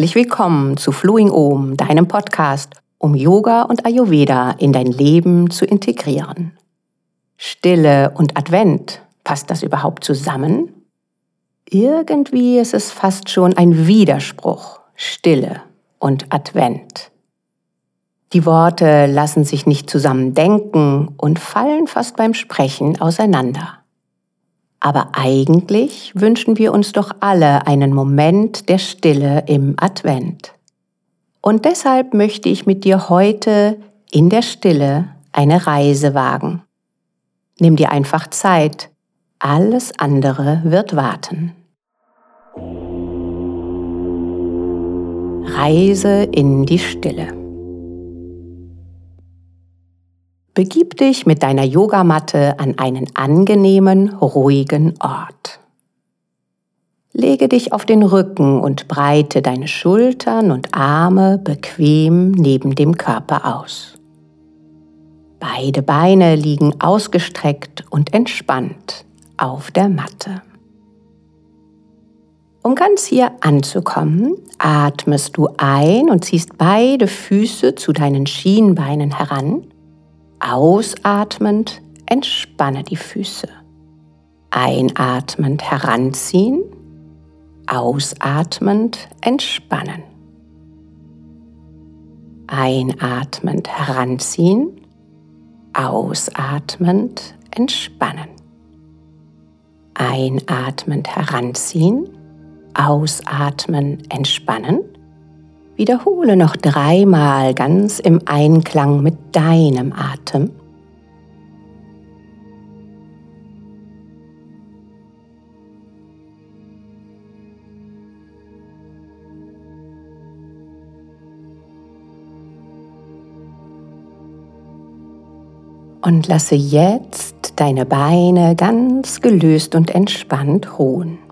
Herzlich willkommen zu Flowing Om, deinem Podcast, um Yoga und Ayurveda in dein Leben zu integrieren. Stille und Advent, passt das überhaupt zusammen? Irgendwie ist es fast schon ein Widerspruch, Stille und Advent. Die Worte lassen sich nicht zusammen denken und fallen fast beim Sprechen auseinander. Aber eigentlich wünschen wir uns doch alle einen Moment der Stille im Advent. Und deshalb möchte ich mit dir heute in der Stille eine Reise wagen. Nimm dir einfach Zeit, alles andere wird warten. Reise in die Stille. Begib dich mit deiner Yogamatte an einen angenehmen, ruhigen Ort. Lege dich auf den Rücken und breite deine Schultern und Arme bequem neben dem Körper aus. Beide Beine liegen ausgestreckt und entspannt auf der Matte. Um ganz hier anzukommen, atmest du ein und ziehst beide Füße zu deinen Schienbeinen heran. Ausatmend entspanne die Füße. Einatmend heranziehen, ausatmend entspannen. Einatmend heranziehen, ausatmend entspannen. Einatmend heranziehen, Ausatmen entspannen. Wiederhole noch dreimal ganz im Einklang mit deinem Atem. Und lasse jetzt deine Beine ganz gelöst und entspannt ruhen.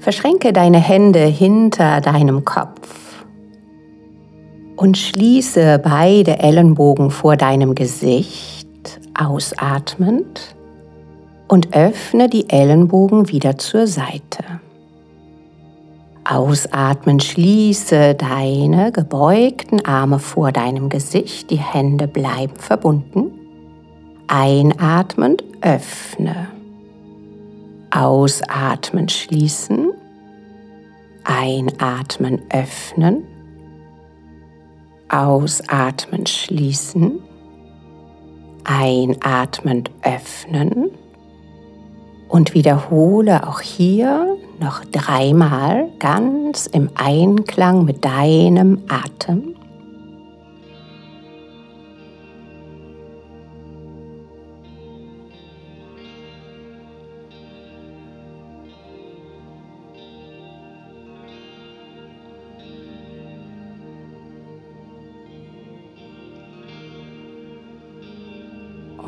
Verschränke deine Hände hinter deinem Kopf und schließe beide Ellenbogen vor deinem Gesicht, ausatmend, und öffne die Ellenbogen wieder zur Seite. Ausatmen, schließe deine gebeugten Arme vor deinem Gesicht, die Hände bleiben verbunden. Einatmend, öffne. Ausatmen schließen. Einatmen öffnen. Ausatmen schließen. Einatmend öffnen. Und wiederhole auch hier noch dreimal ganz im Einklang mit deinem Atem.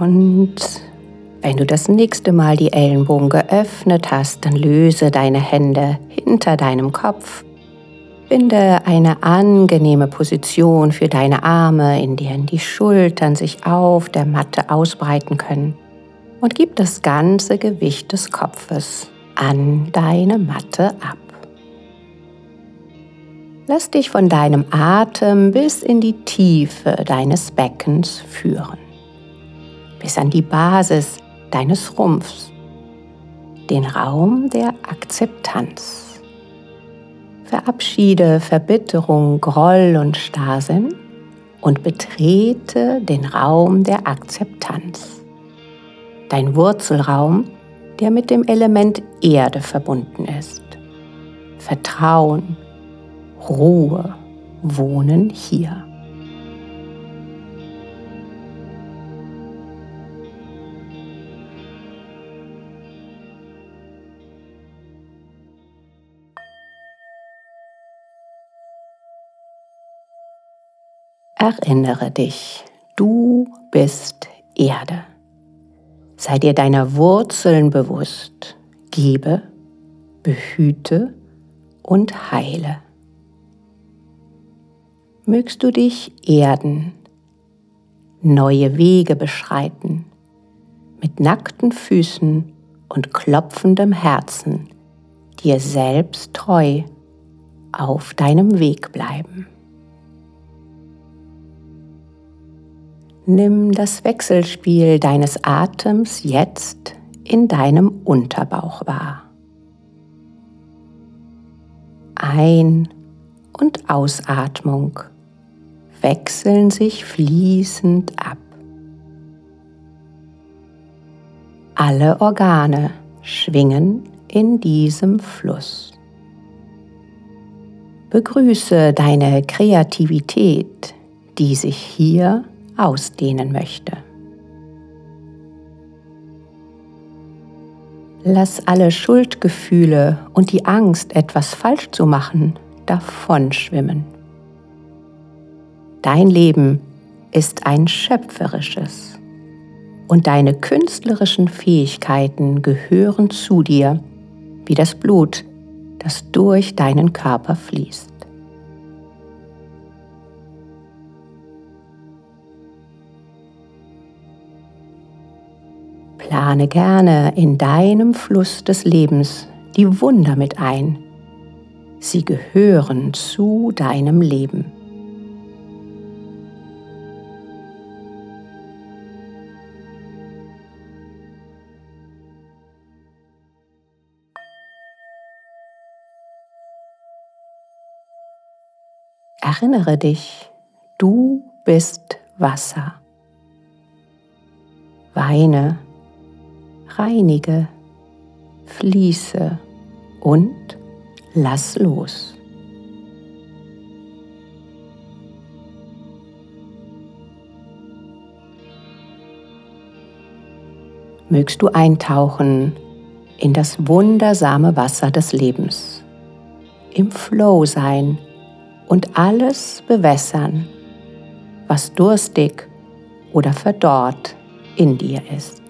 Und wenn du das nächste Mal die Ellenbogen geöffnet hast, dann löse deine Hände hinter deinem Kopf. Finde eine angenehme Position für deine Arme, in der die Schultern sich auf der Matte ausbreiten können. Und gib das ganze Gewicht des Kopfes an deine Matte ab. Lass dich von deinem Atem bis in die Tiefe deines Beckens führen bis an die Basis deines Rumpfs, den Raum der Akzeptanz. Verabschiede Verbitterung, Groll und Starrsinn und betrete den Raum der Akzeptanz. Dein Wurzelraum, der mit dem Element Erde verbunden ist. Vertrauen, Ruhe wohnen hier. Erinnere dich, du bist Erde. Sei dir deiner Wurzeln bewusst. Gebe, behüte und heile. Mögst du dich erden neue Wege beschreiten, mit nackten Füßen und klopfendem Herzen dir selbst treu auf deinem Weg bleiben. Nimm das Wechselspiel deines Atems jetzt in deinem Unterbauch wahr. Ein- und Ausatmung wechseln sich fließend ab. Alle Organe schwingen in diesem Fluss. Begrüße deine Kreativität, die sich hier ausdehnen möchte. Lass alle Schuldgefühle und die Angst, etwas falsch zu machen, davonschwimmen. Dein Leben ist ein schöpferisches und deine künstlerischen Fähigkeiten gehören zu dir wie das Blut, das durch deinen Körper fließt. Plane gerne in deinem Fluss des Lebens die Wunder mit ein. Sie gehören zu deinem Leben. Erinnere dich, du bist Wasser. Weine, reinige, fließe und lass los. Mögst du eintauchen in das wundersame Wasser des Lebens, im Flow sein, und alles bewässern, was durstig oder verdorrt in dir ist.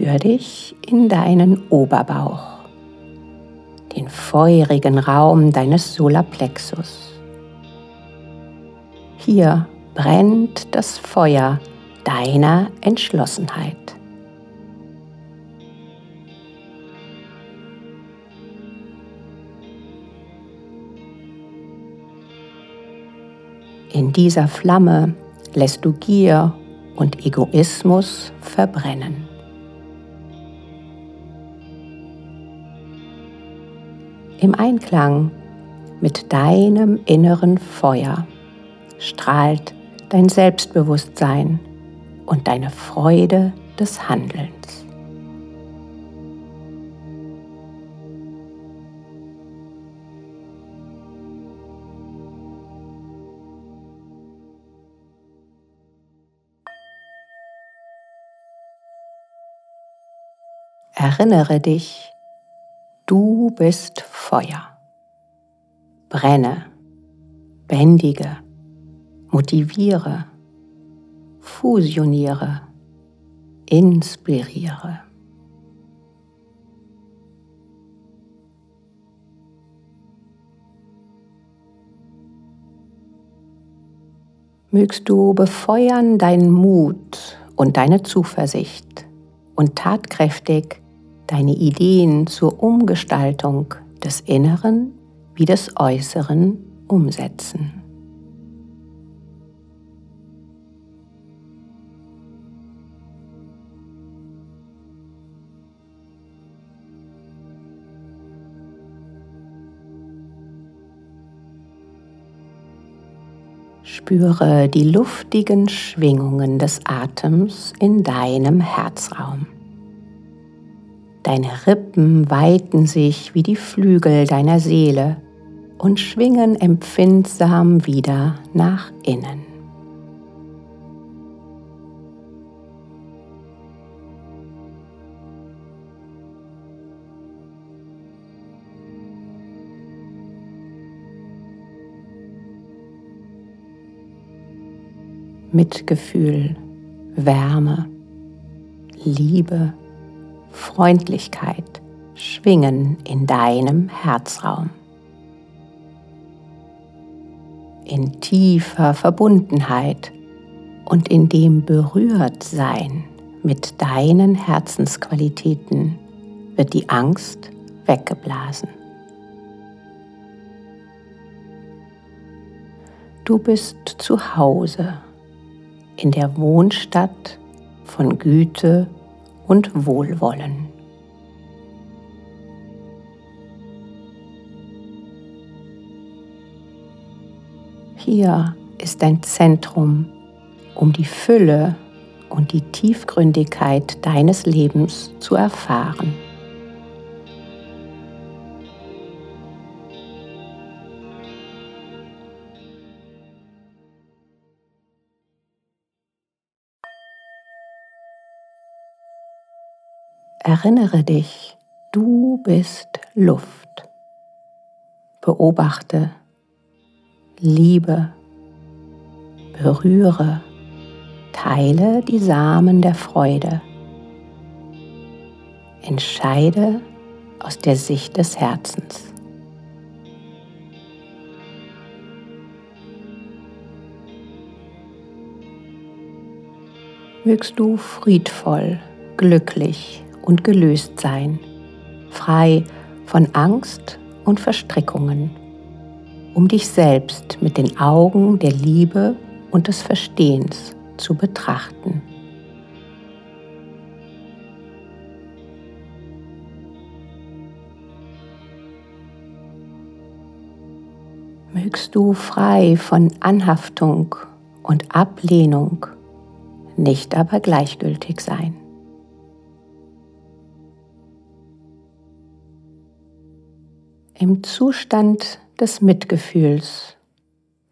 Spür dich in deinen Oberbauch, den feurigen Raum deines Solarplexus. Hier brennt das Feuer deiner Entschlossenheit. In dieser Flamme lässt du Gier und Egoismus verbrennen. Im Einklang mit deinem inneren Feuer strahlt dein Selbstbewusstsein und deine Freude des Handelns. Erinnere dich, Du bist Feuer. Brenne, bändige, motiviere, fusioniere, inspiriere. Mögst du befeuern deinen Mut und deine Zuversicht und tatkräftig deine Ideen zur Umgestaltung des Inneren wie des Äußeren umsetzen. Spüre die luftigen Schwingungen des Atems in deinem Herzraum. Deine Rippen weiten sich wie die Flügel deiner Seele und schwingen empfindsam wieder nach innen. Mitgefühl, Wärme, Liebe Freundlichkeit schwingen in deinem Herzraum. In tiefer Verbundenheit und in dem Berührtsein mit deinen Herzensqualitäten wird die Angst weggeblasen. Du bist zu Hause in der Wohnstadt von Güte und Wohlwollen. Hier ist dein Zentrum, um die Fülle und die Tiefgründigkeit deines Lebens zu erfahren. Erinnere dich, du bist Luft. Beobachte, liebe, berühre, teile die Samen der Freude. Entscheide aus der Sicht des Herzens. Mögst du friedvoll, glücklich und gelöst sein, frei von Angst und Verstrickungen, um dich selbst mit den Augen der Liebe und des Verstehens zu betrachten. Mögst du frei von Anhaftung und Ablehnung, nicht aber gleichgültig sein. Im Zustand des Mitgefühls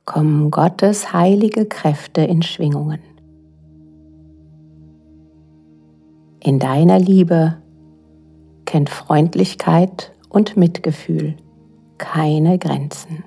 kommen Gottes heilige Kräfte in Schwingungen. In deiner Liebe kennt Freundlichkeit und Mitgefühl keine Grenzen.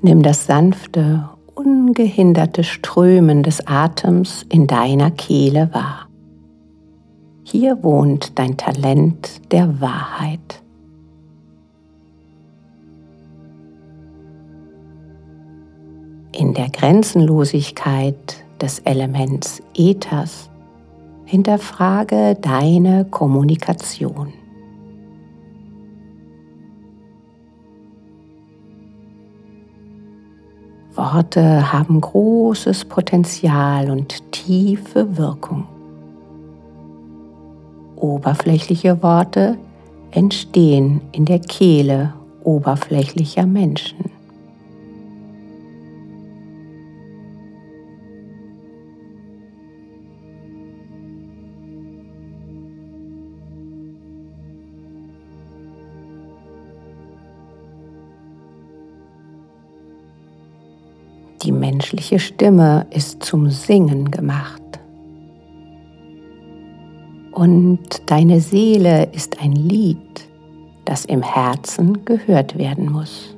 Nimm das sanfte, ungehinderte Strömen des Atems in deiner Kehle wahr. Hier wohnt dein Talent der Wahrheit. In der Grenzenlosigkeit des Elements Ethers hinterfrage deine Kommunikation. Worte haben großes Potenzial und tiefe Wirkung. Oberflächliche Worte entstehen in der Kehle oberflächlicher Menschen. Menschliche Stimme ist zum Singen gemacht. Und deine Seele ist ein Lied, das im Herzen gehört werden muss.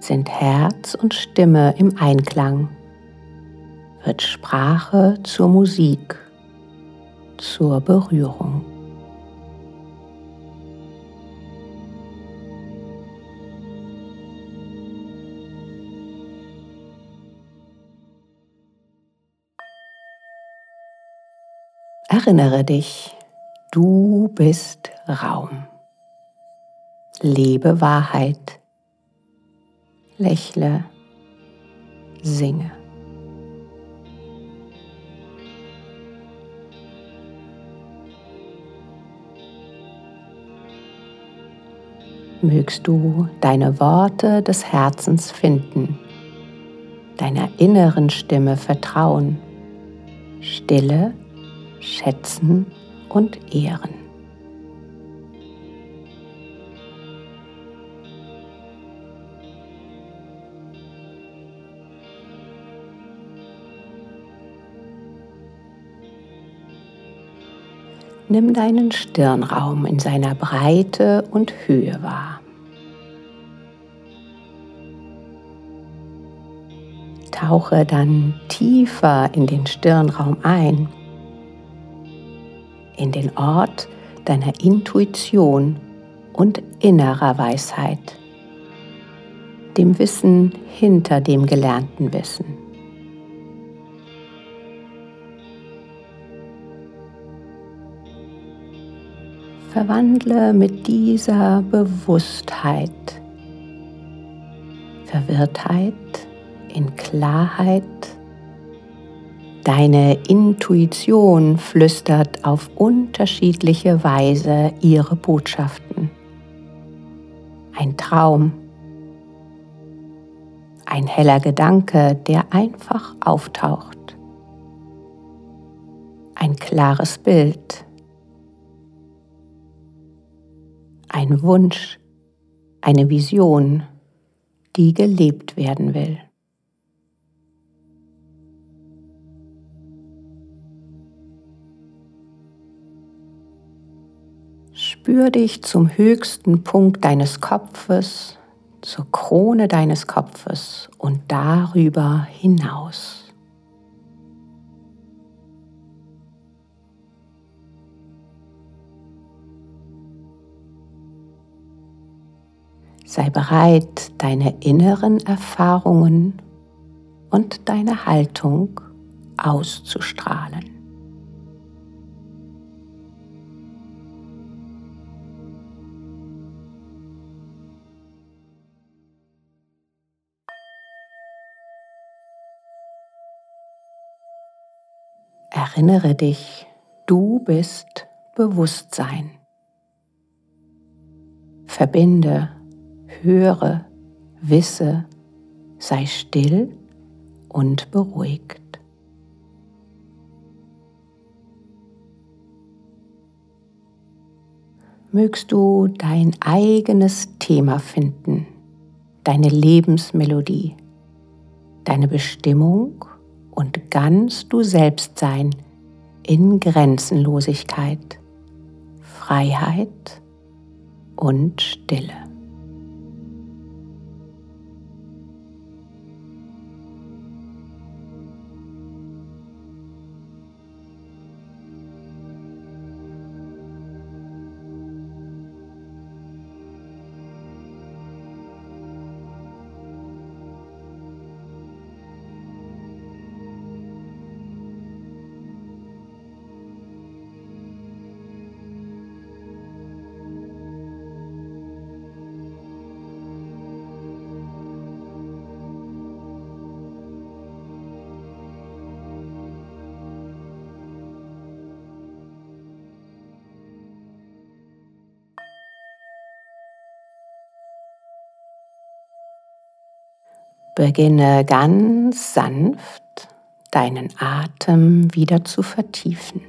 Sind Herz und Stimme im Einklang, wird Sprache zur Musik, zur Berührung. Erinnere dich, du bist Raum. Lebe Wahrheit. Lächle, singe. Mögst du deine Worte des Herzens finden, deiner inneren Stimme vertrauen, stille schätzen und ehren. Nimm deinen Stirnraum in seiner Breite und Höhe wahr. Tauche dann tiefer in den Stirnraum ein in den Ort deiner Intuition und innerer Weisheit, dem Wissen hinter dem gelernten Wissen. Verwandle mit dieser Bewusstheit Verwirrtheit in Klarheit. Deine Intuition flüstert auf unterschiedliche Weise ihre Botschaften. Ein Traum, ein heller Gedanke, der einfach auftaucht. Ein klares Bild, ein Wunsch, eine Vision, die gelebt werden will. Spür dich zum höchsten Punkt deines Kopfes, zur Krone deines Kopfes und darüber hinaus. Sei bereit, deine inneren Erfahrungen und deine Haltung auszustrahlen. Erinnere dich, du bist Bewusstsein. Verbinde höre, wisse, sei still und beruhigt. Mögst du dein eigenes Thema finden, deine Lebensmelodie, deine Bestimmung und ganz du selbst sein in Grenzenlosigkeit, Freiheit und Stille. Beginne ganz sanft deinen Atem wieder zu vertiefen.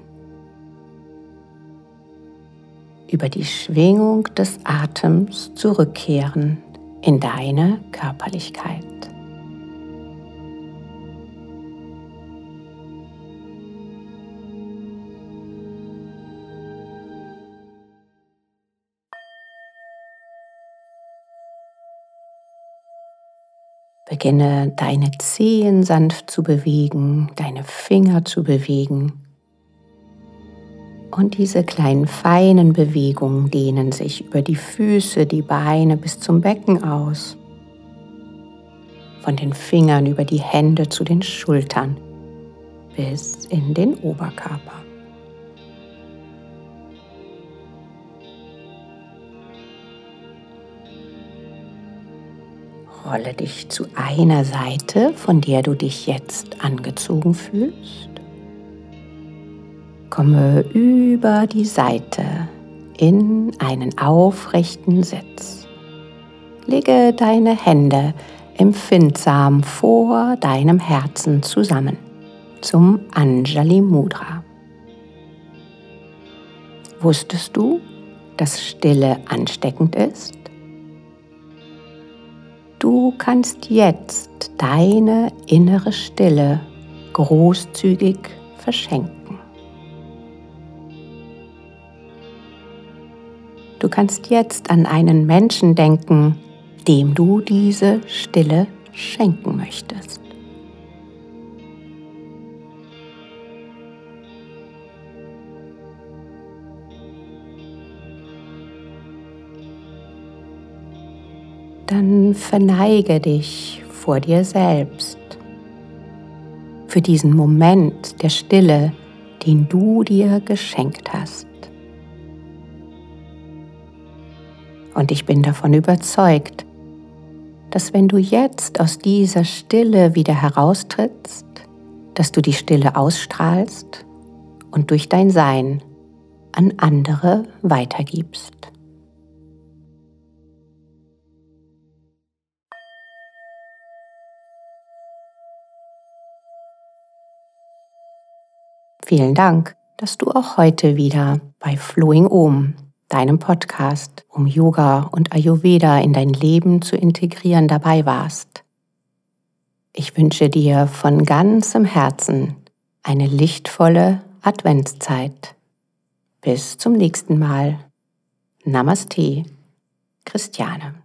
Über die Schwingung des Atems zurückkehren in deine Körperlichkeit. Beginne deine Zehen sanft zu bewegen, deine Finger zu bewegen. Und diese kleinen feinen Bewegungen dehnen sich über die Füße, die Beine bis zum Becken aus. Von den Fingern über die Hände zu den Schultern bis in den Oberkörper. Rolle dich zu einer Seite, von der du dich jetzt angezogen fühlst. Komme über die Seite in einen aufrechten Sitz. Lege deine Hände empfindsam vor deinem Herzen zusammen zum Anjali Mudra. Wusstest du, dass Stille ansteckend ist? Du kannst jetzt deine innere Stille großzügig verschenken. Du kannst jetzt an einen Menschen denken, dem du diese Stille schenken möchtest. Verneige dich vor dir selbst für diesen Moment der Stille, den du dir geschenkt hast. Und ich bin davon überzeugt, dass wenn du jetzt aus dieser Stille wieder heraustrittst, dass du die Stille ausstrahlst und durch dein Sein an andere weitergibst. Vielen Dank, dass du auch heute wieder bei Flowing Om, deinem Podcast, um Yoga und Ayurveda in dein Leben zu integrieren, dabei warst. Ich wünsche dir von ganzem Herzen eine lichtvolle Adventszeit. Bis zum nächsten Mal. Namaste, Christiane.